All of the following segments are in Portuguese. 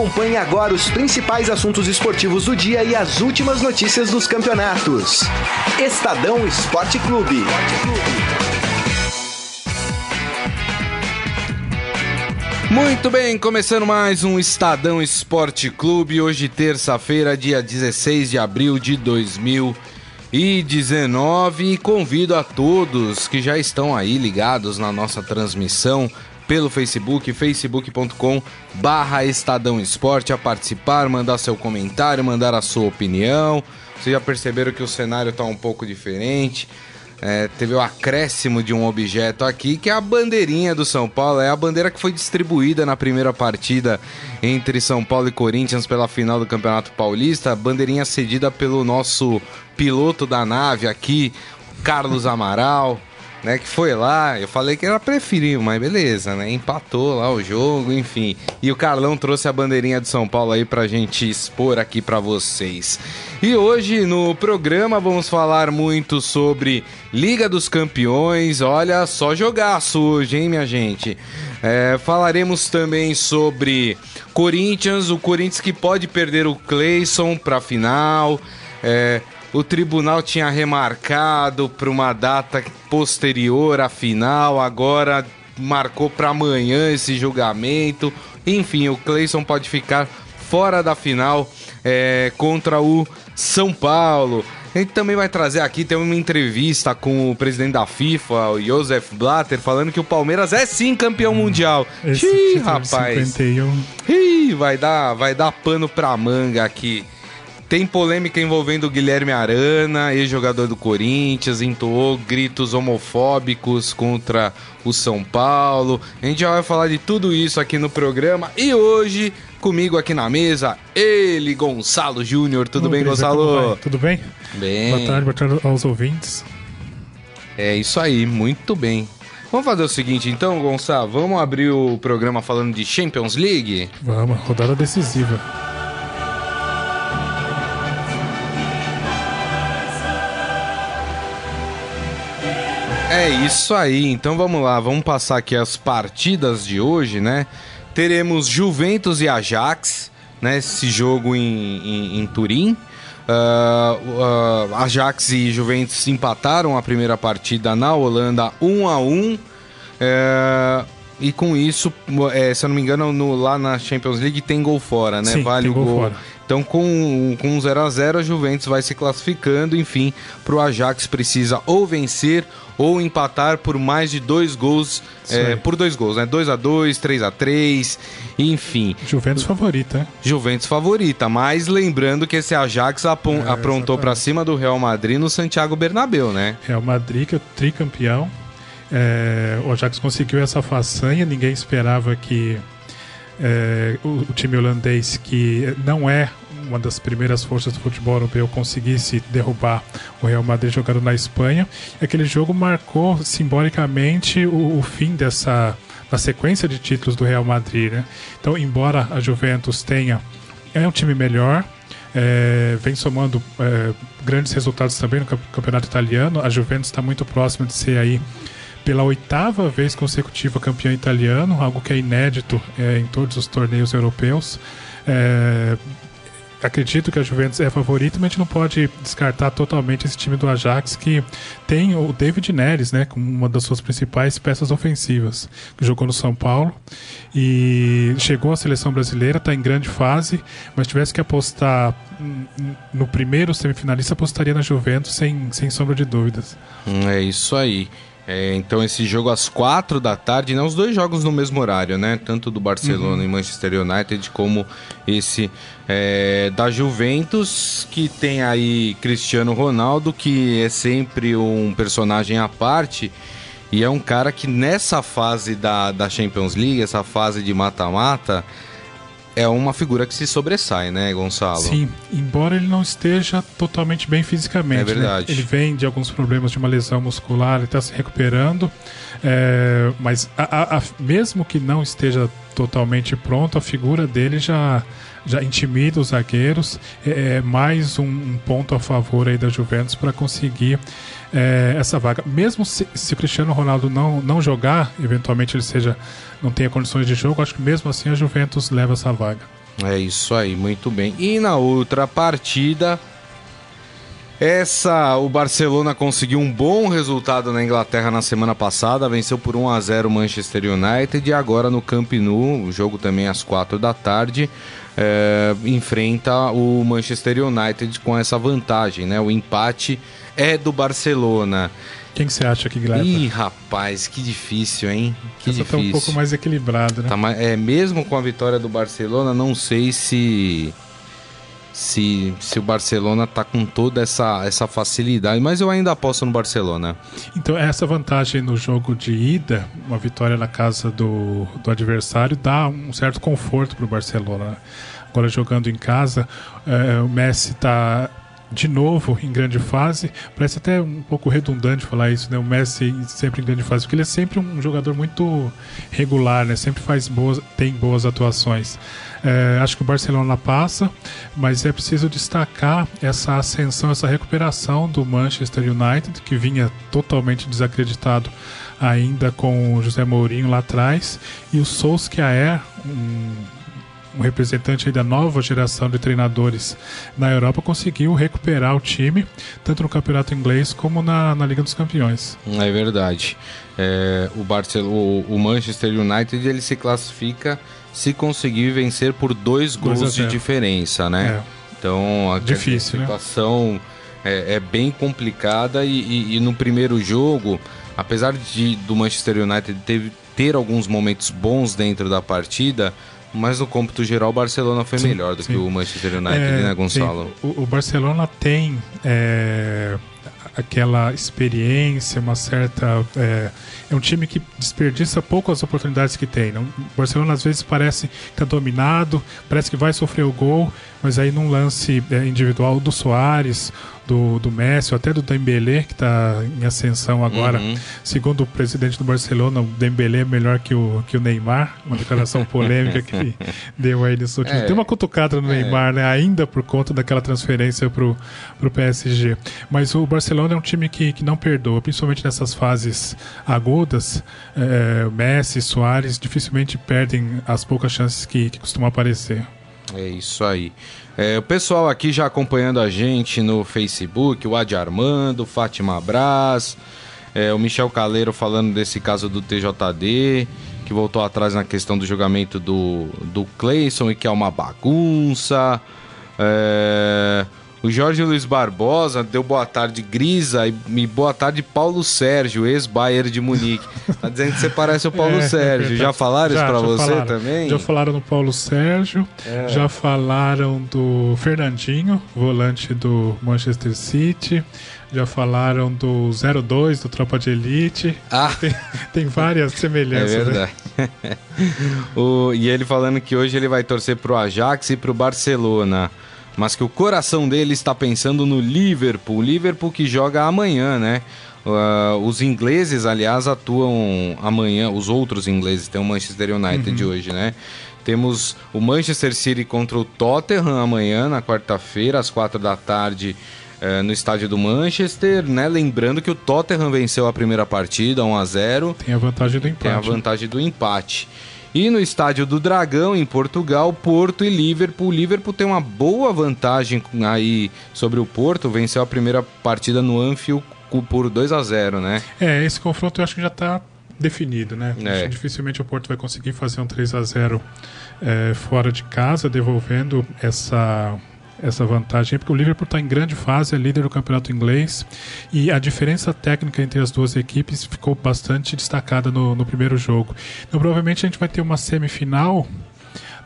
Acompanhe agora os principais assuntos esportivos do dia e as últimas notícias dos campeonatos. Estadão Esporte Clube. Muito bem, começando mais um Estadão Esporte Clube. Hoje, terça-feira, dia 16 de abril de 2019. E convido a todos que já estão aí ligados na nossa transmissão pelo Facebook, facebook.com barra Estadão Esporte, a participar, mandar seu comentário, mandar a sua opinião. Vocês já perceberam que o cenário está um pouco diferente. É, teve o acréscimo de um objeto aqui, que é a bandeirinha do São Paulo. É a bandeira que foi distribuída na primeira partida entre São Paulo e Corinthians pela final do Campeonato Paulista. Bandeirinha cedida pelo nosso piloto da nave aqui, Carlos Amaral né, que foi lá, eu falei que era preferiu, mas beleza, né? Empatou lá o jogo, enfim. E o Carlão trouxe a bandeirinha de São Paulo aí pra gente expor aqui para vocês. E hoje no programa vamos falar muito sobre Liga dos Campeões. Olha, só jogaço hoje, hein, minha gente? É, falaremos também sobre Corinthians, o Corinthians que pode perder o Cleison pra final. É, o tribunal tinha remarcado para uma data posterior à final, agora marcou para amanhã esse julgamento. Enfim, o Cleison pode ficar fora da final é, contra o São Paulo. A gente também vai trazer aqui, tem uma entrevista com o presidente da FIFA, o Josef Blatter, falando que o Palmeiras é sim campeão mundial. Esse Ih, rapaz. 51. Ih, vai dar, vai dar pano pra manga aqui. Tem polêmica envolvendo o Guilherme Arana, ex-jogador do Corinthians, entoou gritos homofóbicos contra o São Paulo. A gente já vai falar de tudo isso aqui no programa. E hoje, comigo aqui na mesa, ele, Gonçalo Júnior. Tudo bem, Gonçalo? Tudo bem? Bem. Boa tarde, boa tarde aos ouvintes. É isso aí, muito bem. Vamos fazer o seguinte então, Gonçalo, vamos abrir o programa falando de Champions League? Vamos, rodada decisiva. Isso aí, então vamos lá, vamos passar aqui as partidas de hoje, né? Teremos Juventus e Ajax, né? Esse jogo em, em, em Turim. Uh, uh, Ajax e Juventus empataram a primeira partida na Holanda 1 a 1 uh, e com isso, é, se eu não me engano, no, lá na Champions League tem gol fora, né? Sim, vale o gol. gol. Então, com, com 0 a 0 a Juventus vai se classificando. Enfim, para o Ajax precisa ou vencer ou empatar por mais de dois gols, é, por dois gols, né? 2 a 2 3 a 3 enfim. Juventus favorita, né? Juventus favorita, mas lembrando que esse Ajax apon, é, aprontou para cima do Real Madrid no Santiago Bernabéu, né? Real Madrid, que é o tricampeão. É, o Ajax conseguiu essa façanha, ninguém esperava que é, o, o, time holandês, que não é uma das primeiras forças do futebol europeu, conseguisse derrubar o Real Madrid jogando na Espanha. Aquele jogo marcou simbolicamente o, o fim dessa da sequência de títulos do Real Madrid. Né? Então, embora a Juventus tenha é um time melhor, é, vem somando é, grandes resultados também no campeonato italiano. A Juventus está muito próxima de ser aí pela oitava vez consecutiva campeão italiano, algo que é inédito é, em todos os torneios europeus. Acredito que a Juventus é favorita, mas a gente não pode descartar totalmente esse time do Ajax que tem o David Neres, né, como uma das suas principais peças ofensivas, que jogou no São Paulo e chegou à seleção brasileira, está em grande fase, mas tivesse que apostar no primeiro semifinalista, apostaria na Juventus sem, sem sombra de dúvidas. É isso aí. É, então esse jogo às quatro da tarde, não os dois jogos no mesmo horário, né? Tanto do Barcelona uhum. e Manchester United como esse é, da Juventus, que tem aí Cristiano Ronaldo, que é sempre um personagem à parte. E é um cara que nessa fase da, da Champions League, essa fase de mata-mata, é uma figura que se sobressai, né, Gonçalo? Sim, embora ele não esteja totalmente bem fisicamente. É verdade. Né? Ele vem de alguns problemas de uma lesão muscular, ele está se recuperando, é, mas a, a, mesmo que não esteja totalmente pronto, a figura dele já já intimida os zagueiros, é, é mais um, um, ponto a favor aí da Juventus para conseguir é, essa vaga. Mesmo se, se, o Cristiano Ronaldo não, não jogar, eventualmente ele seja não tenha condições de jogo, acho que mesmo assim a Juventus leva essa vaga. É isso aí, muito bem. E na outra partida, essa o Barcelona conseguiu um bom resultado na Inglaterra na semana passada, venceu por 1 a 0 o Manchester United e agora no Camp Nou, o jogo também às 4 da tarde, é, enfrenta o Manchester United com essa vantagem, né? O empate é do Barcelona. Quem que você acha que leva? Ih, rapaz, que difícil, hein? Que Essa difícil. tá um pouco mais equilibrado, né? Tá, é, mesmo com a vitória do Barcelona, não sei se se, se o Barcelona tá com toda essa, essa facilidade, mas eu ainda aposto no Barcelona. Então, essa vantagem no jogo de ida, uma vitória na casa do, do adversário, dá um certo conforto para o Barcelona. né? Agora, jogando em casa, eh, o Messi está de novo em grande fase. Parece até um pouco redundante falar isso, né? O Messi sempre em grande fase, porque ele é sempre um jogador muito regular, né? Sempre faz boas, tem boas atuações. Eh, acho que o Barcelona passa, mas é preciso destacar essa ascensão, essa recuperação do Manchester United, que vinha totalmente desacreditado ainda com o José Mourinho lá atrás, e o Solskjaer, um, um representante da nova geração de treinadores na Europa, conseguiu recuperar o time, tanto no campeonato inglês como na, na Liga dos Campeões. É verdade. É, o, Barcelona, o, Manchester United ele se classifica se conseguir vencer por dois gols de diferença, né? É. Então a Difícil, né? classificação é, é bem complicada e, e- e no primeiro jogo, apesar de do Manchester United ter, ter alguns momentos bons dentro da partida, mas no cômputo geral o Barcelona foi Sim, melhor do sim. que o Manchester United, É, né, Gonçalo? sim. O, o Barcelona tem é, aquela experiência, uma certa. É, é um time que desperdiça pouco as oportunidades que tem. Não, o Barcelona às vezes parece que está dominado, parece que vai sofrer o gol, mas aí num lance é, individual do Soares, do, do Messi, ou até do Dembélé, que está em ascensão agora. Uhum. Segundo o presidente do Barcelona, o Dembélé é melhor que o, que o Neymar, uma declaração polêmica que ele deu aí nesse último. É. Tem uma cutucada no É. Neymar, né? Ainda por conta daquela transferência pro, pro PSG. Mas o Barcelona é um time que, que não perdoa, principalmente nessas fases agudas. É, Messi, Soares dificilmente perdem as poucas chances que, que costumam aparecer. É isso aí. É, o pessoal aqui já acompanhando a gente no Facebook, o Adi Armando, Fátima Braz, é, o Michel Caleiro falando desse caso do TJD, que voltou atrás na questão do julgamento do, do Cleison e que é uma bagunça. É, o Jorge Luiz Barbosa deu boa tarde Grisa e, e boa tarde Paulo Sérgio, ex-Bayer de Munique. Tá dizendo que você parece o Paulo É, Sérgio. é Já falaram isso Já, pra já você falaram. também? Já falaram no Paulo Sérgio, É. já falaram do Fernandinho, volante do Manchester City, já falaram do 02 do Tropa de Elite. Ah, Tem, tem várias É semelhanças. né? verdade. O- e ele falando que hoje ele vai torcer pro Ajax e pro Barcelona. Mas que o coração dele está pensando no Liverpool. Liverpool que joga amanhã, né? Ah, os ingleses, aliás, atuam amanhã. Os outros ingleses, tem o Manchester United hoje, né? Temos o Manchester City contra o Tottenham amanhã, na quarta-feira, às quatro da tarde, eh, no estádio do Manchester, né? Lembrando que o Tottenham venceu a primeira partida, 1 a 0 Tem a vantagem do tem a empate. vantagem do empate. E no estádio do Dragão, em Portugal, Porto e Liverpool. O Liverpool tem uma boa vantagem aí sobre o Porto. Venceu a primeira partida no Anfield por 2 a 0 né? É, esse confronto eu acho que já está definido, né? É. Dificilmente o Porto vai conseguir fazer um 3 a 0 é, fora de casa, devolvendo essa essa vantagem, porque o Liverpool está em grande fase, é líder do campeonato inglês, e a diferença técnica entre as duas equipes ficou bastante destacada no, no primeiro jogo. Então, provavelmente a gente vai ter uma semifinal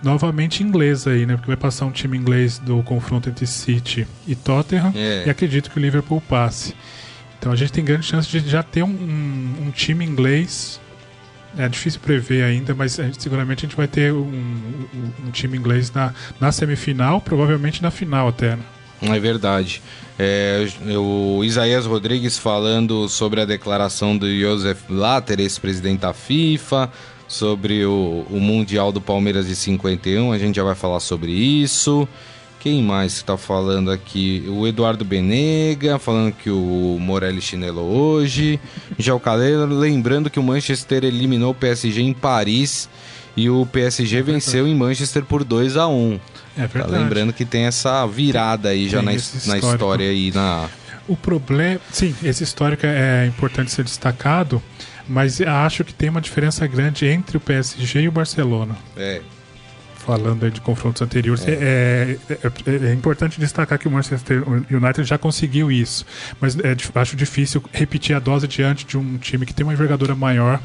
novamente inglesa aí, né? Porque vai passar um time inglês do confronto entre City e Tottenham, É. e acredito que o Liverpool passe. Então a gente tem grande chance de já ter um, um- um time inglês. É difícil prever ainda, mas a gente- seguramente a gente vai ter um, um- um time inglês na, na semifinal, provavelmente na final até. Né? É verdade. É, o Isaías Rodrigues falando sobre a declaração do Josef Blatter, ex-presidente da FIFA, sobre o, o Mundial do Palmeiras de 51. A gente já vai falar sobre isso. Quem mais que tá falando aqui? O Eduardo Benega, falando que o Morelli chinelou hoje. Já o Caleiro, lembrando que o Manchester eliminou o PSG em Paris e o PSG venceu em Manchester por 2 a 1 É Tá verdade. lembrando que tem essa virada aí já na, na história aí na O problema, sim, esse histórico é importante ser destacado, mas acho que tem uma diferença grande entre o PSG e o Barcelona. é, Falando aí de confrontos anteriores, é, é- é- é importante destacar que o Manchester United já conseguiu isso, mas é acho difícil repetir a dose diante de um time que tem uma envergadura maior,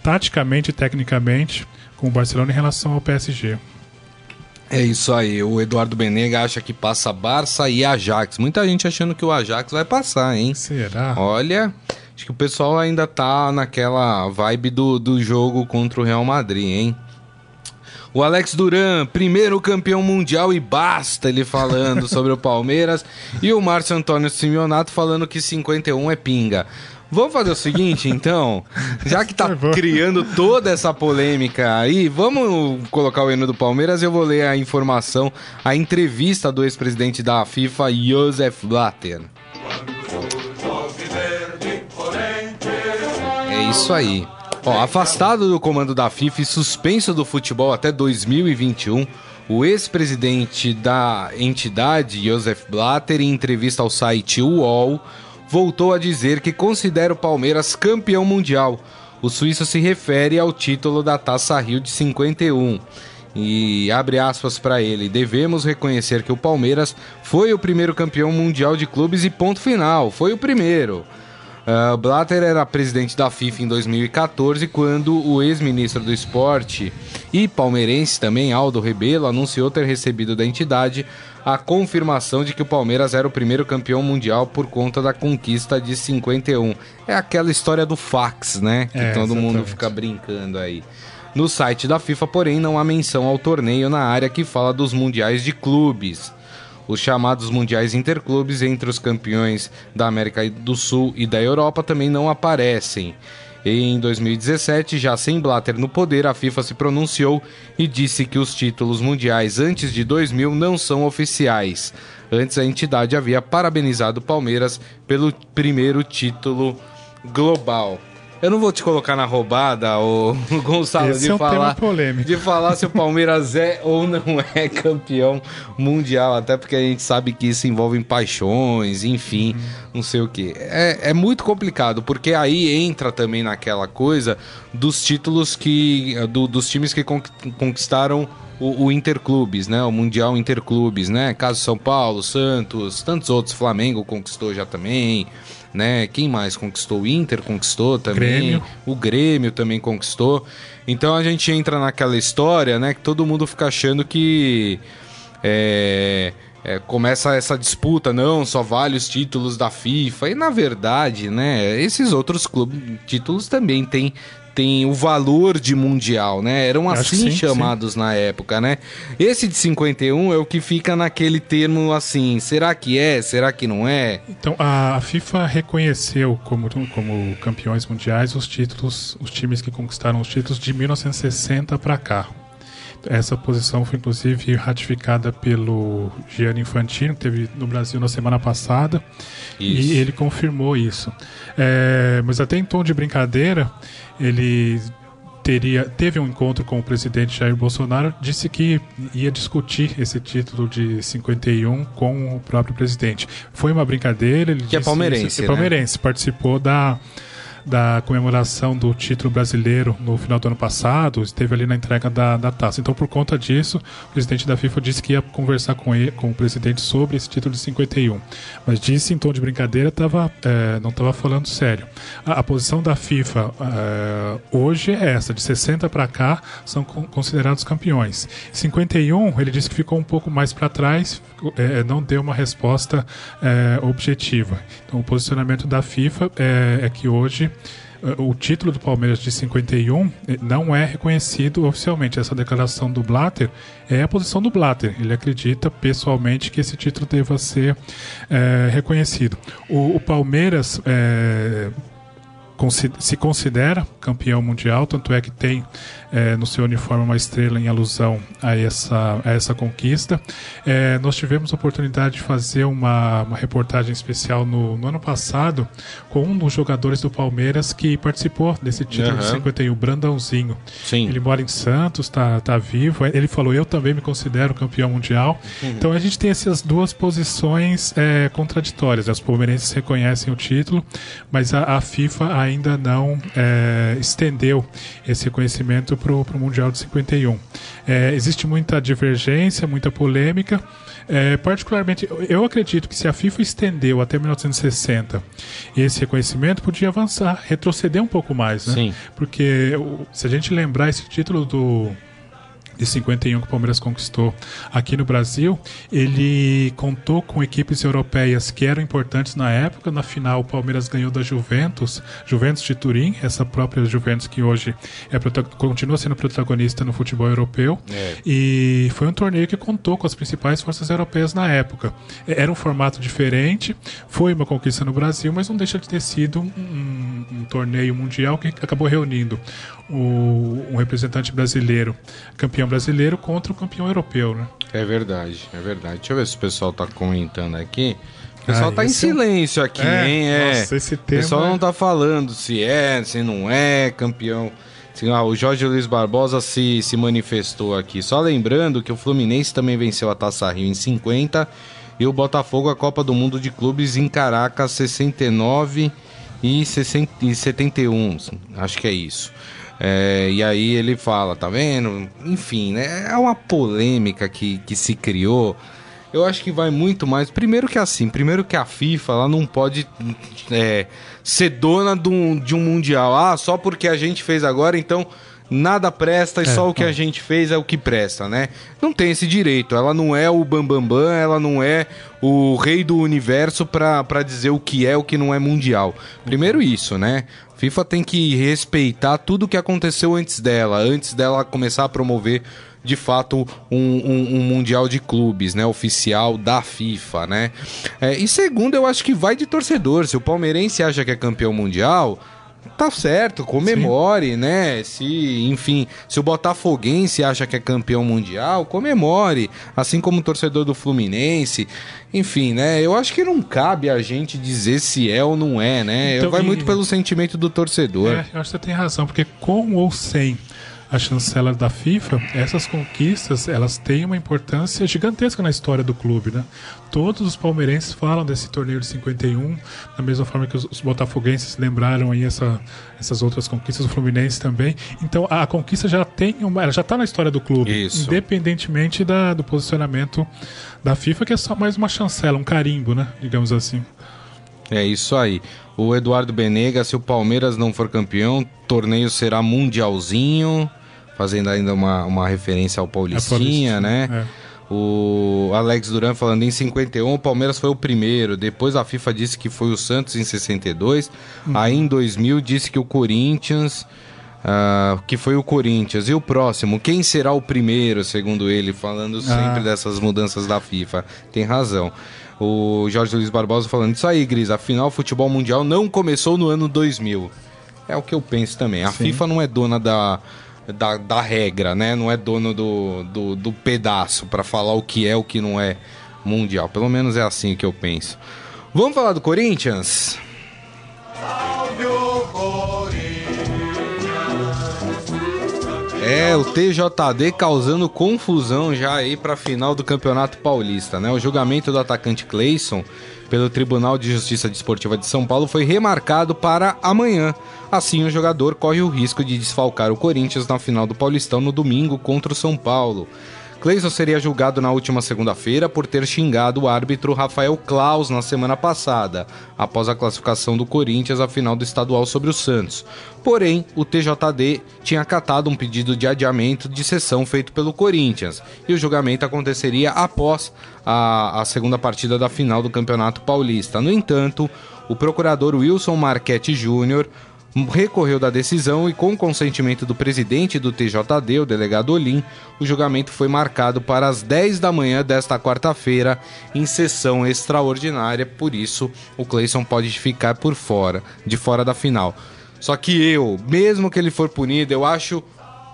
taticamente e tecnicamente, com o Barcelona em relação ao PSG. É isso aí, o Eduardo Benega acha que passa Barça e Ajax. Muita gente achando que o Ajax vai passar, hein? Será? Olha, acho que o pessoal ainda tá naquela vibe do, do jogo contra o Real Madrid, hein? O Alex Duran, primeiro campeão mundial e basta, ele falando sobre o Palmeiras. E o Márcio Antônio Simeonato falando que 51 é pinga. Vamos fazer o seguinte, então, já que tá criando toda essa polêmica aí, vamos colocar o hino do Palmeiras e eu vou ler a informação, a entrevista do ex-presidente da FIFA, Josef Blatter. É isso aí. Ó, afastado do comando da FIFA e suspenso do futebol até 2021, o ex-presidente da entidade, Josef Blatter, em entrevista ao site UOL, voltou a dizer que considera o Palmeiras campeão mundial. O suíço se refere ao título da Taça Rio de 51. E abre aspas para ele: devemos reconhecer que o Palmeiras foi o primeiro campeão mundial de clubes e ponto final. Foi o primeiro. Uh, Blatter era presidente da FIFA em 2014, quando o ex-ministro do esporte e palmeirense também, Aldo Rebelo, anunciou ter recebido da entidade a confirmação de que o Palmeiras era o primeiro campeão mundial por conta da conquista de 51. É aquela história do fax, né? Que É, todo mundo exatamente. fica brincando aí. No site da FIFA, porém, não há menção ao torneio na área que fala dos mundiais de clubes. Os chamados mundiais interclubes entre os campeões da América do Sul e da Europa também não aparecem. Em 2017, já sem Blatter no poder, a FIFA se pronunciou e disse que os títulos mundiais antes de 2000 não são oficiais. Antes, a entidade havia parabenizado o Palmeiras pelo primeiro título global. Eu não vou te colocar na roubada, ô Gonçalo, Esse de é um falar de falar se o Palmeiras é ou não é campeão mundial, até porque a gente sabe que isso envolve paixões, enfim, não sei o que. É, é muito complicado, porque aí entra também naquela coisa dos títulos que. do- dos times que con- conquistaram o, o Interclubes, né? O Mundial Interclubes, né? Caso São Paulo, Santos, tantos outros, Flamengo conquistou já também. Né? Quem mais conquistou? O Inter conquistou também. Grêmio. O Grêmio também conquistou. Então a gente entra naquela história, né? Que todo mundo fica achando que é, é, começa essa disputa, não, só vale os títulos da FIFA. E na verdade, né? Esses outros clubes, títulos também têm tem o valor de mundial, né? Eram assim sim, chamados na época, né? Esse de 51 é o que fica naquele termo assim, será que é? Será que não é? Então, a, a FIFA reconheceu como, como campeões mundiais os títulos, os times que conquistaram os títulos de 1960 para cá. Essa posição foi inclusive ratificada pelo Gianni Infantino, que teve no Brasil na semana passada, Isso. e ele confirmou isso. É, mas até em tom de brincadeira, ele teria teve um encontro com o presidente Jair Bolsonaro, disse que ia discutir esse título de 51 com o próprio presidente. Foi uma brincadeira, ele Que é disse palmeirense, isso, né? é palmeirense, participou da da comemoração do título brasileiro no final do ano passado, esteve ali na entrega da, da taça. Então, por conta disso, o presidente da FIFA disse que ia conversar com, ele, com o presidente sobre esse título de 51. Mas disse em tom de brincadeira, tava, é, não estava falando sério. A, a posição da FIFA é, hoje é essa: de 60 para cá são con- considerados campeões. 51, ele disse que ficou um pouco mais para trás, é, não deu uma resposta é, objetiva. Então, o posicionamento da FIFA é, é que hoje o título do Palmeiras de 51 eh, não é reconhecido oficialmente. Essa declaração do Blatter é a posição do Blatter. Ele acredita pessoalmente que esse título deva ser eh, reconhecido. O, o Palmeiras eh, consi- se considera campeão mundial, tanto é que tem é, no seu uniforme uma estrela em alusão a essa, a essa conquista. É, nós tivemos a oportunidade de fazer uma, uma reportagem especial no, no, ano passado com um dos jogadores do Palmeiras que participou desse título uhum. de 51, Brandãozinho. Sim. Ele mora em Santos, está tá vivo. Ele falou: Eu também me considero campeão mundial. Uhum. Então a gente tem essas duas posições é, contraditórias. Os palmeirenses reconhecem o título, mas a, a FIFA ainda não é, estendeu esse reconhecimento para o Mundial de 51. É, existe muita divergência, muita polêmica. É, particularmente, eu acredito que se a FIFA estendeu até 1960 esse reconhecimento, podia avançar, retroceder um pouco mais, né? Sim. Porque se a gente lembrar esse título do de 51 que o Palmeiras conquistou aqui no Brasil, ele contou com equipes europeias que eram importantes na época. Na final, o Palmeiras ganhou da Juventus, Juventus de Turim, essa própria Juventus que hoje é, continua sendo protagonista no futebol europeu. É. E foi um torneio que contou com as principais forças europeias na época. Era um formato diferente, foi uma conquista no Brasil, mas não deixa de ter sido um, um torneio mundial que acabou reunindo o, um representante brasileiro, campeão brasileiro, contra o campeão europeu, né? É verdade, é verdade. Deixa eu ver se o pessoal está comentando aqui. O pessoal ah, tá em silêncio aqui, é, hein? É. Nossa, esse tema... O pessoal não tá falando se é, se não é campeão. Ah, o Jorge Luiz Barbosa se, se manifestou aqui. Só lembrando que o Fluminense também venceu a Taça Rio em 50 e o Botafogo a Copa do Mundo de Clubes em Caracas 69 e, 60, e 71. Acho que é isso. É, e aí ele fala, tá vendo? Enfim, né? É uma polêmica que, que se criou. Eu acho que vai muito mais. Primeiro que assim, primeiro que a FIFA ela não pode é, ser dona de um, de um mundial. Ah, só porque a gente fez agora, então nada presta e é, só o que a gente fez é o que presta, né? Não tem esse direito. Ela não é o bambambam, bam, bam, ela não é o rei do universo para dizer o que é o que não é mundial. Primeiro isso, né? FIFA tem que respeitar tudo o que aconteceu antes dela, antes dela começar a promover de fato um, um, um, mundial de clubes, né, oficial da FIFA, né? É, e segundo, eu acho que vai de torcedor. Se o palmeirense acha que é campeão mundial, tá certo, comemore, Sim. né? Se, enfim, se o Botafoguense acha que é campeão mundial, comemore, assim como o torcedor do Fluminense. Enfim, né? Eu acho que não cabe a gente dizer se é ou não é, né? Então, Vai e... muito pelo sentimento do torcedor. É, eu acho que você tem razão, porque com ou sem a chancela da FIFA, essas conquistas elas têm uma importância gigantesca na história do clube, né? Todos os palmeirenses falam desse torneio de 51, da mesma forma que os, os botafoguenses lembraram aí essa, essas outras conquistas, o Fluminense também. Então a, a conquista já tem uma, ela já está na história do clube, Isso. independentemente da, do posicionamento da FIFA, que é só mais uma chancela, um carimbo, né? Digamos assim. É isso aí. O Eduardo Benega, se o Palmeiras não for campeão, torneio será mundialzinho, fazendo ainda uma, uma referência ao Paulistinha, é Paulistinha né? É. O Alex Duran falando em 51, o Palmeiras foi o primeiro. Depois a FIFA disse que foi o Santos em 62. Hum. Aí em 2000 disse que o Corinthians. Uh, que foi o Corinthians. E o próximo, quem será o primeiro, segundo ele, falando sempre ah. dessas mudanças da FIFA? Tem razão. O Jorge Luiz Barbosa falando isso aí, Gris. Afinal, o futebol mundial não começou no ano 2000. É o que eu penso também. A Sim. FIFA não é dona da, da, da, regra, né? Não é dono do, do, do pedaço para falar o que é o que não é mundial. Pelo menos é assim que eu penso. Vamos falar do Corinthians? Salve o Corinthians! É, o TJD causando confusão já aí para a final do Campeonato Paulista, né? O julgamento do atacante Cleison pelo Tribunal de Justiça Desportiva de São Paulo foi remarcado para amanhã. Assim, o jogador corre o risco de desfalcar o Corinthians na final do Paulistão no domingo contra o São Paulo. Cleison seria julgado na última segunda-feira por ter xingado o árbitro Rafael Klaus na semana passada, após a classificação do Corinthians à final do estadual sobre o Santos. Porém, o TJD tinha acatado um pedido de adiamento de sessão feito pelo Corinthians, e o julgamento aconteceria após a, a segunda partida da final do Campeonato Paulista. No entanto, o procurador Wilson Marchetti Júnior recorreu da decisão e, com consentimento do presidente do TJD, o delegado Olim, o julgamento foi marcado para as 10 da manhã desta quarta-feira, em sessão extraordinária. Por isso, o Cleison pode ficar por fora, de fora da final. Só que eu, mesmo que ele for punido, eu acho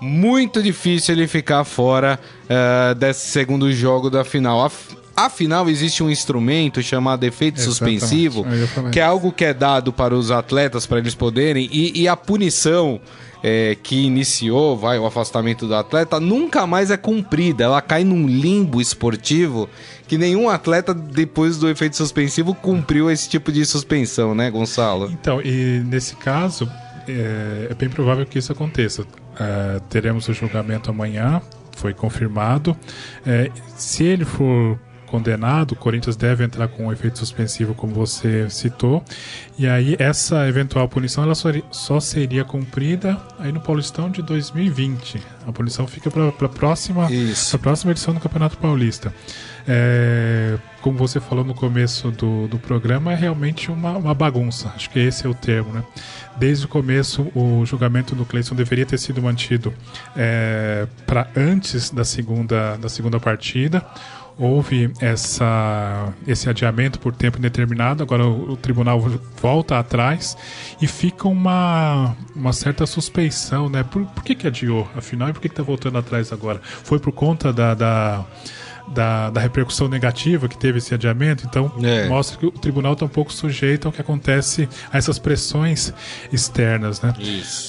muito difícil ele ficar fora uh, desse segundo jogo da final. Af Afinal, existe um instrumento chamado efeito Exatamente. suspensivo, que é algo que é dado para os atletas para eles poderem, e, e a punição é, que iniciou vai, o afastamento do atleta nunca mais é cumprida. Ela cai num limbo esportivo que nenhum atleta, depois do efeito suspensivo, cumpriu esse tipo de suspensão, né, Gonçalo? Então, e nesse caso, é, é bem provável que isso aconteça. É, teremos o julgamento amanhã, foi confirmado. É, se ele for condenado, o Corinthians deve entrar com um efeito suspensivo, como você citou. E aí essa eventual punição ela só seria cumprida aí no Paulistão de 2020. A punição fica para a próxima, próxima edição do Campeonato Paulista. É, como você falou no começo do, do programa, é realmente uma, uma bagunça. Acho que esse é o termo, né? Desde o começo, o julgamento do Cleison deveria ter sido mantido é, para antes da segunda, da segunda partida houve essa, esse adiamento por tempo indeterminado, agora o, o, tribunal volta atrás e fica uma, uma certa suspeição, né? Por, por que, que adiou, afinal, e por que está voltando atrás agora? Foi por conta da, da, da, da, repercussão negativa que teve esse adiamento, então é. mostra que o tribunal está um pouco sujeito ao que acontece a essas pressões externas, né?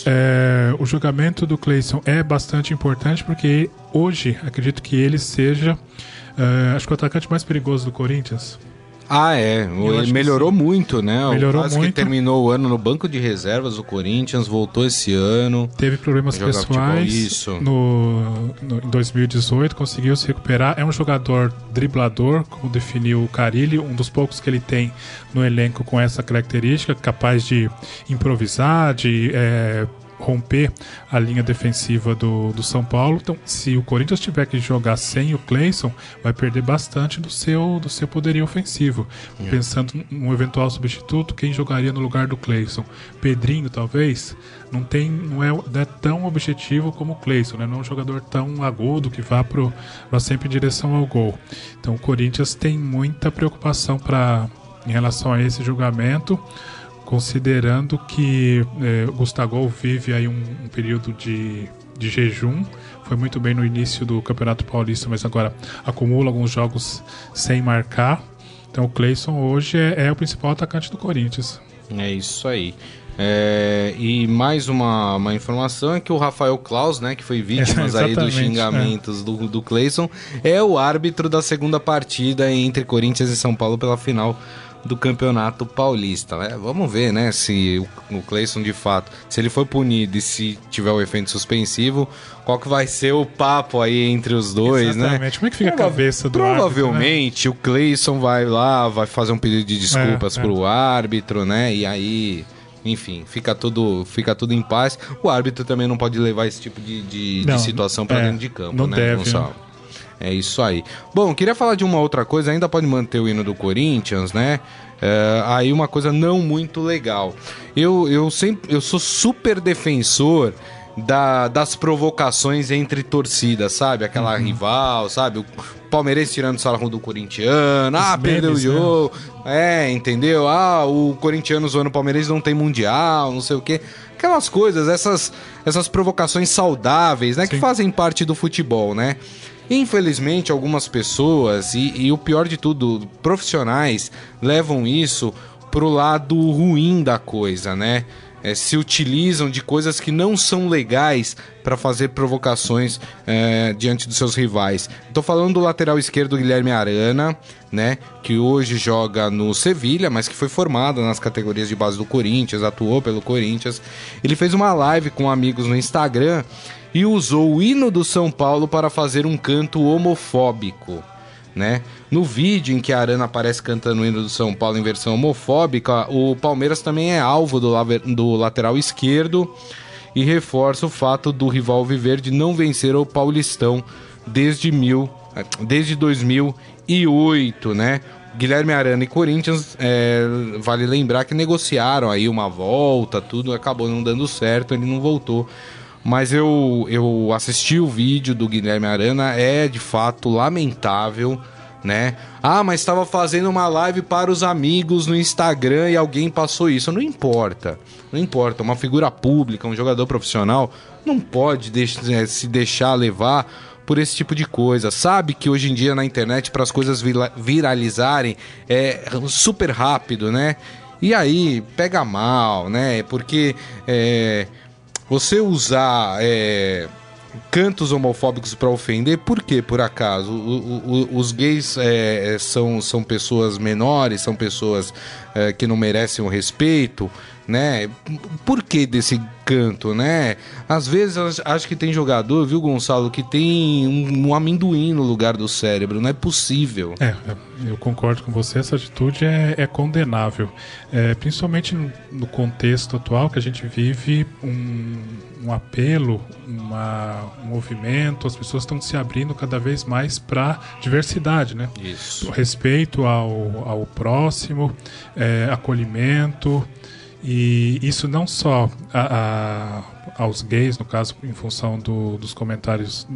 É, o julgamento do Cleison é bastante importante porque hoje acredito que ele seja Uh, acho que o atacante mais perigoso do Corinthians. Ah, é. Ele melhorou muito, né? Melhorou muito. que terminou o ano no banco de reservas do Corinthians, voltou esse ano. Teve problemas pessoais isso. No, no, em 2018, conseguiu se recuperar. É um jogador driblador, como definiu o Carilli, um dos poucos que ele tem no elenco com essa característica, capaz de improvisar, de é, romper a linha defensiva do, do São Paulo. Então, se o Corinthians tiver que jogar sem o Cleison, vai perder bastante do seu, do seu poderio ofensivo. É. Pensando num eventual substituto, quem jogaria no lugar do Cleison? Pedrinho, talvez? Não, tem, não, é, não é tão objetivo como o Cleison, né? não é um jogador tão agudo que vá pro, sempre em direção ao gol. Então, o Corinthians tem muita preocupação pra, em relação a esse julgamento considerando que é, o Gustavo vive aí um, um, período de, de jejum, foi muito bem no início do Campeonato Paulista, mas agora acumula alguns jogos sem marcar. Então o Cleison hoje é, é o principal atacante do Corinthians. É isso aí. É, e mais uma, uma informação é que o Rafael Klaus, né, que foi vítima é, aí dos xingamentos é. do, do Cleison, é o árbitro da segunda partida entre Corinthians e São Paulo pela final do Campeonato Paulista. Né? Vamos ver, né, se o, o Cleison de fato, se ele for punido e se tiver o efeito suspensivo, qual que vai ser o papo aí entre os dois, né? Exatamente. né? Como é que fica Prova a cabeça do Provavelmente árbitro, né? o Cleison vai lá, vai fazer um pedido de desculpas é, pro é. árbitro, né? E aí enfim, fica tudo, fica tudo em paz. O árbitro também não pode levar esse tipo de, de, não, de situação para é, dentro de campo, não né, deve, Gonçalo? Né? É isso aí. Bom, queria falar de uma outra coisa, ainda pode manter o hino do Corinthians, né? É, aí uma coisa não muito legal. Eu, eu, sempre, eu sou super defensor da, das provocações entre torcidas, sabe? Aquela uhum. rival, sabe? O palmeirense tirando o sarro do corintiano, ah, perdeu o né? jogo. Né? É, entendeu? Ah, o corintiano zoando o palmeirense não tem mundial, não sei o quê. Aquelas coisas, essas, essas provocações saudáveis, né? Sim. Que fazem parte do futebol, né? Infelizmente, algumas pessoas, e, e o pior de tudo, profissionais, levam isso pro lado ruim da coisa, né? É, se utilizam de coisas que não são legais para fazer provocações é, diante dos seus rivais. Estou falando do lateral esquerdo Guilherme Arana, né, que hoje joga no Sevilha, mas que foi formado nas categorias de base do Corinthians, atuou pelo Corinthians. Ele fez uma live com amigos no Instagram e usou o hino do São Paulo para fazer um canto homofóbico. Né? No vídeo em que a Arana aparece cantando o hino do São Paulo em versão homofóbica, o Palmeiras também é alvo do, do lateral esquerdo e reforça o fato do rival Viverde não vencer o Paulistão desde, mil, desde 2008, né? Guilherme Arana e Corinthians, é, vale lembrar que negociaram aí uma volta, tudo acabou não dando certo, ele não voltou mas eu, eu assisti o vídeo do Guilherme Arana, é de fato lamentável, né? Ah, mas estava fazendo uma live para os amigos no Instagram e alguém passou isso. Não importa. Não importa. Uma figura pública, um jogador profissional, não pode eh, se deixar levar por esse tipo de coisa. Sabe que hoje em dia na internet, para as coisas viralizarem, é super rápido, né? E aí, pega mal, né? Porque é, você usar. É, cantos homofóbicos para ofender, por quê, por acaso? O, o, os gays é, são, são pessoas menores, são pessoas é, que não merecem o respeito, né? Por que desse canto, né? Às vezes acho que tem jogador, viu, Gonçalo, que tem um, um amendoim no lugar do cérebro, não é possível. É, eu concordo com você, essa atitude é, é condenável. É, principalmente no contexto atual que a gente vive um, um apelo, uma, um movimento, as pessoas estão se abrindo cada vez mais para diversidade, né? Isso. O respeito ao, ao próximo, é, acolhimento. E isso não só a, a, aos gays, no caso, em função do, dos comentários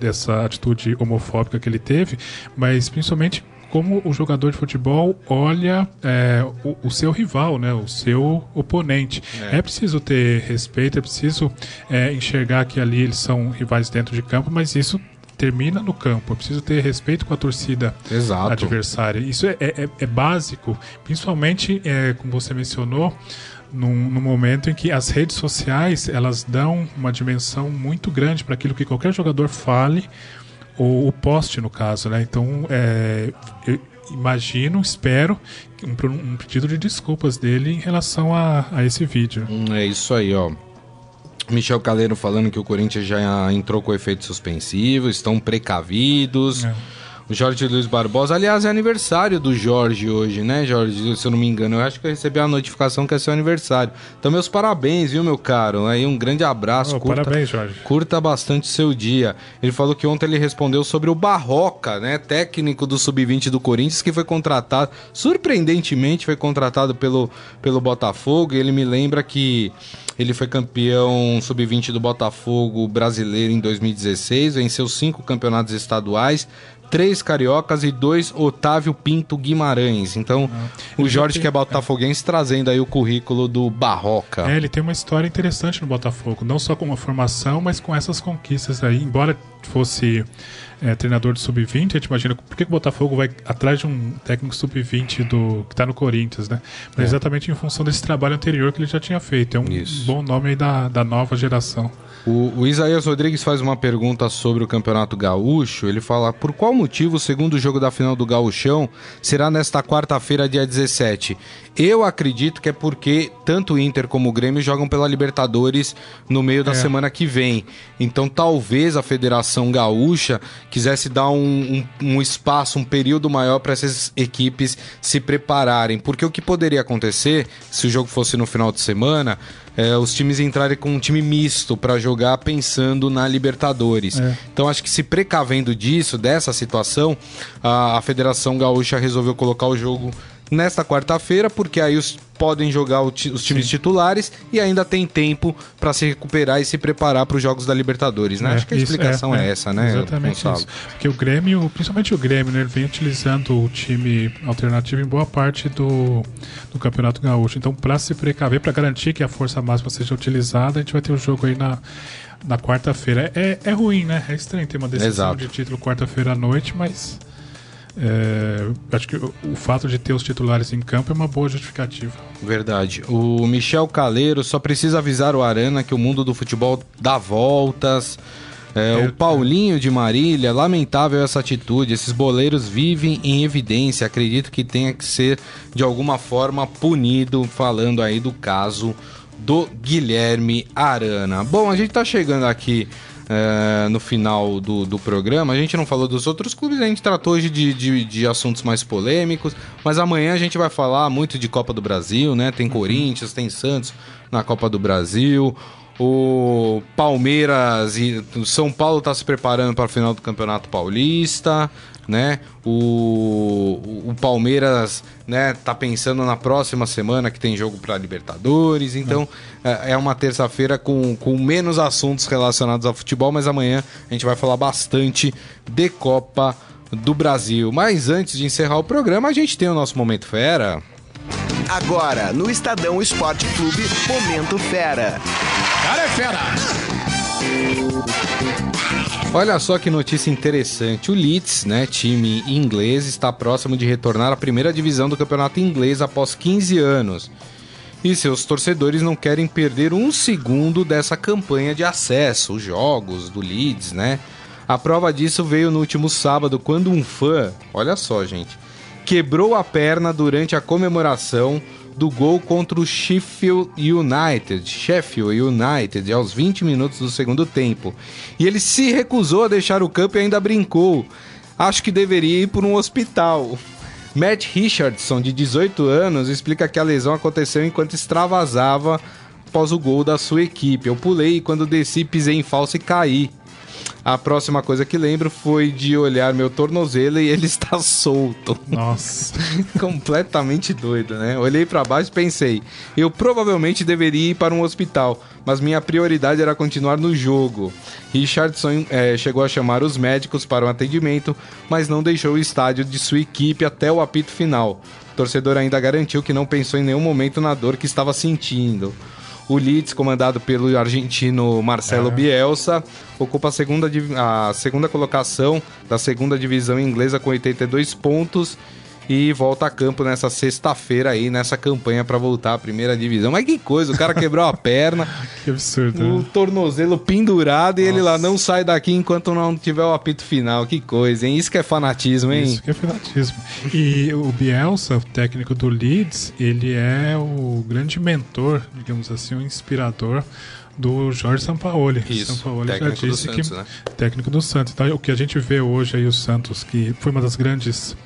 dessa atitude homofóbica que ele teve, mas principalmente como o jogador de futebol olha é, o, o, seu rival, né, o seu oponente. É, é preciso ter respeito, é preciso é, enxergar que ali eles são rivais dentro de campo, mas isso termina no campo. É preciso ter respeito com a torcida Exato. adversária. Isso é, é, é básico, principalmente, é, como você mencionou, num, num, momento em que as redes sociais elas dão uma dimensão muito grande para aquilo que qualquer jogador fale ou o poste no caso, né? Então, é, eu imagino, espero um, um, pedido de desculpas dele em relação a, a esse vídeo. Hum, é isso aí, ó. Michel Caleiro falando que o Corinthians já entrou com efeito suspensivo, estão precavidos. É. O Jorge Luiz Barbosa, aliás, é aniversário do Jorge hoje, né, Jorge? Se eu não me engano, eu acho que eu recebi a notificação que é seu aniversário. Então, meus parabéns, viu, meu caro? Aí, um grande abraço. Oh, curta, parabéns, Jorge. Curta bastante seu dia. Ele falou que ontem ele respondeu sobre o Barroca, né, técnico do Sub-20 do Corinthians, que foi contratado, surpreendentemente, foi contratado pelo, pelo Botafogo. E ele me lembra que ele foi campeão sub-20 do Botafogo brasileiro em 2016, venceu cinco campeonatos estaduais, três cariocas e dois Otávio Pinto Guimarães. Então, ah, o Jorge, tem, que é botafoguense, é. trazendo aí o currículo do Barroca. É, ele tem uma história interessante no Botafogo, não só com a formação, mas com essas conquistas aí. Embora fosse é, treinador de sub-20, a gente imagina por que o Botafogo vai atrás de um técnico sub-20 do que está no Corinthians, né? Mas é. exatamente em função desse trabalho anterior que ele já tinha feito. É um Isso. bom nome aí da, da nova geração. O, o, Isaías Rodrigues faz uma pergunta sobre o Campeonato Gaúcho. Ele fala: por qual motivo o segundo jogo da final do Gaúchão será nesta quarta-feira, dia 17? Eu acredito que é porque tanto o Inter como o Grêmio jogam pela Libertadores no meio da é. semana que vem. Então talvez a Federação Gaúcha quisesse dar um, um, um espaço, um período maior para essas equipes se prepararem. Porque o que poderia acontecer, se o jogo fosse no final de semana, é, os times entrarem com um time misto para jogar pensando na Libertadores. É. Então acho que se precavendo disso, dessa situação, a, a Federação Gaúcha resolveu colocar o jogo nesta quarta-feira, porque aí os podem jogar os times Sim. titulares e ainda tem tempo para se recuperar e se preparar para os jogos da Libertadores, né? É, Acho que a explicação é, é, é, essa, né? Exatamente Gonçalo? isso. Porque o Grêmio, principalmente o Grêmio, né, ele vem utilizando o time alternativo em boa parte do, do Campeonato Gaúcho. Então, para se precaver, para garantir que a força máxima seja utilizada, a gente vai ter o um jogo aí na na quarta-feira. É, é ruim, né? É estranho ter uma decisão Exato. de título quarta-feira à noite, mas é, acho que o, fato de ter os titulares em campo é uma boa justificativa. Verdade. O Michel Caleiro só precisa avisar o Arana que o mundo do futebol dá voltas. É, é, o Paulinho de Marília, lamentável essa atitude. Esses boleiros vivem em evidência. Acredito que tenha que ser de alguma forma punido. Falando aí do caso do Guilherme Arana. Bom, a gente tá chegando aqui é, no final do, do programa. A gente não falou dos outros clubes, a gente tratou hoje de, de, de, assuntos mais polêmicos, mas amanhã a gente vai falar muito de Copa do Brasil, né? Tem Corinthians, tem Santos na Copa do Brasil. O Palmeiras e o São Paulo está se preparando para a final do Campeonato Paulista né? O, o Palmeiras, né, tá pensando na próxima semana que tem jogo para Libertadores. Então, é, é uma terça-feira com, com menos assuntos relacionados ao futebol, mas amanhã a gente vai falar bastante de Copa do Brasil. Mas antes de encerrar o programa, a gente tem o nosso Momento Fera. Agora, no Estadão Esporte Clube, Momento Fera. Cara é fera! Olha só que notícia interessante. O Leeds, né, time inglês, está próximo de retornar à primeira divisão do campeonato inglês após 15 anos. E seus torcedores não querem perder um segundo dessa campanha de acesso, os jogos do Leeds, né? A prova disso veio no último sábado, quando um fã, olha só, gente, quebrou a perna durante a comemoração do gol contra o Sheffield United, Sheffield United, aos 20 minutos do segundo tempo. E ele se recusou a deixar o campo e ainda brincou. Acho que deveria ir por um hospital. Matt Richardson, de 18 anos, explica que a lesão aconteceu enquanto extravasava após o gol da sua equipe. Eu pulei e quando desci pisei em falso e caí. A próxima coisa que lembro foi de olhar meu tornozelo e ele está solto. Nossa. Completamente doido, né? Olhei para baixo e pensei, eu provavelmente deveria ir para um hospital, mas minha prioridade era continuar no jogo. Richardson é, chegou a chamar os médicos para o um atendimento, mas não deixou o estádio de sua equipe até o apito final. O torcedor ainda garantiu que não pensou em nenhum momento na dor que estava sentindo. O Leeds, comandado pelo argentino Marcelo é. Bielsa, ocupa a segunda, a segunda colocação da segunda divisão inglesa com 82 pontos e volta a campo nessa sexta-feira aí, nessa campanha para voltar à primeira divisão. Mas que coisa, o cara quebrou a perna. que absurdo. O né? tornozelo pendurado Nossa. e ele lá não sai daqui enquanto não tiver o apito final. Que coisa, hein? Isso que é fanatismo, hein? Isso que é fanatismo. E o Bielsa, o técnico do Leeds, ele é o grande mentor, digamos assim, o inspirador do Jorge Sampaoli. Isso, Sampaoli técnico já disse do Santos, que né? técnico do Santos. Então, o que a gente vê hoje aí o Santos, que foi uma das grandes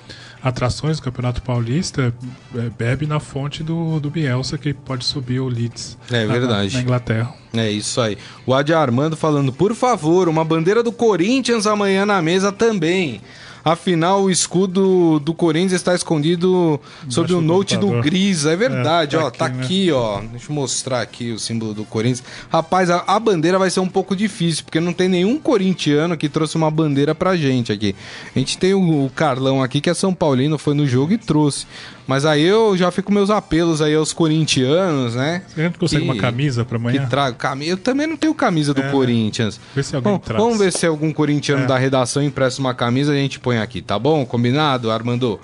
atrações do Campeonato Paulista é, bebe na fonte do, do Bielsa, que pode subir o Leeds. É verdade. Na, na Inglaterra. É isso aí. O Adi Armando falando, por favor, uma bandeira do Corinthians amanhã na mesa também. Afinal, o escudo do Corinthians está escondido sob o note do, do Gris. É verdade, é, tá ó. Aqui, tá né? aqui, ó. Deixa eu mostrar aqui o símbolo do Corinthians. Rapaz, a, a, bandeira vai ser um pouco difícil, porque não tem nenhum corintiano que trouxe uma bandeira pra gente aqui. A gente tem o, o Carlão aqui, que é São Paulino, foi no jogo e trouxe. Mas aí eu já fico meus apelos aí aos corintianos, né? Você não consegue que, uma camisa para amanhã? Que trago camisa. Eu também não tenho camisa do é, Corinthians. Vê se alguém Bom, traz. Vamos ver se algum corintiano é. da redação empresta uma camisa, a gente põe aqui, tá bom? Combinado, Armando?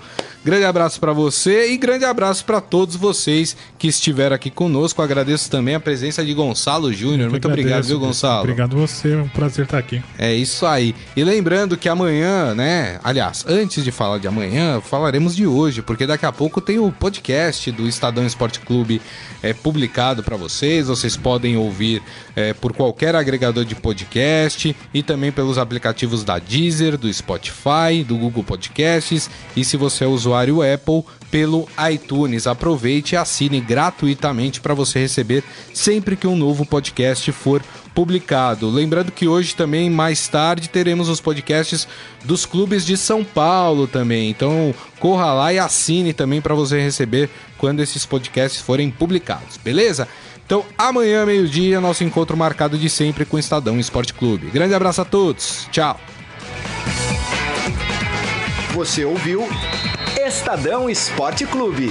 Grande abraço para você e grande abraço para todos vocês que estiveram aqui conosco. Agradeço também a presença de Gonçalo Júnior. Muito agradeço, obrigado, viu, Gonçalo? Obrigado você, é um prazer estar aqui. É isso aí. E lembrando que amanhã, né? Aliás, antes de falar de amanhã, falaremos de hoje, porque daqui a pouco tem o podcast do Estadão Esporte Clube é, publicado para vocês. Vocês podem ouvir é, por qualquer agregador de podcast e também pelos aplicativos da Deezer, do Spotify, do Google Podcasts. E se você é usuário Apple pelo iTunes. Aproveite e assine gratuitamente para você receber sempre que um novo podcast for publicado. Lembrando que hoje também, mais tarde, teremos os podcasts dos clubes de São Paulo também. Então, corra lá e assine também para você receber quando esses podcasts forem publicados, beleza? Então, amanhã, meio-dia, nosso encontro marcado de sempre com o Estadão Esporte Clube. Grande abraço a todos. Tchau. Você ouviu Estadão Esporte Clube.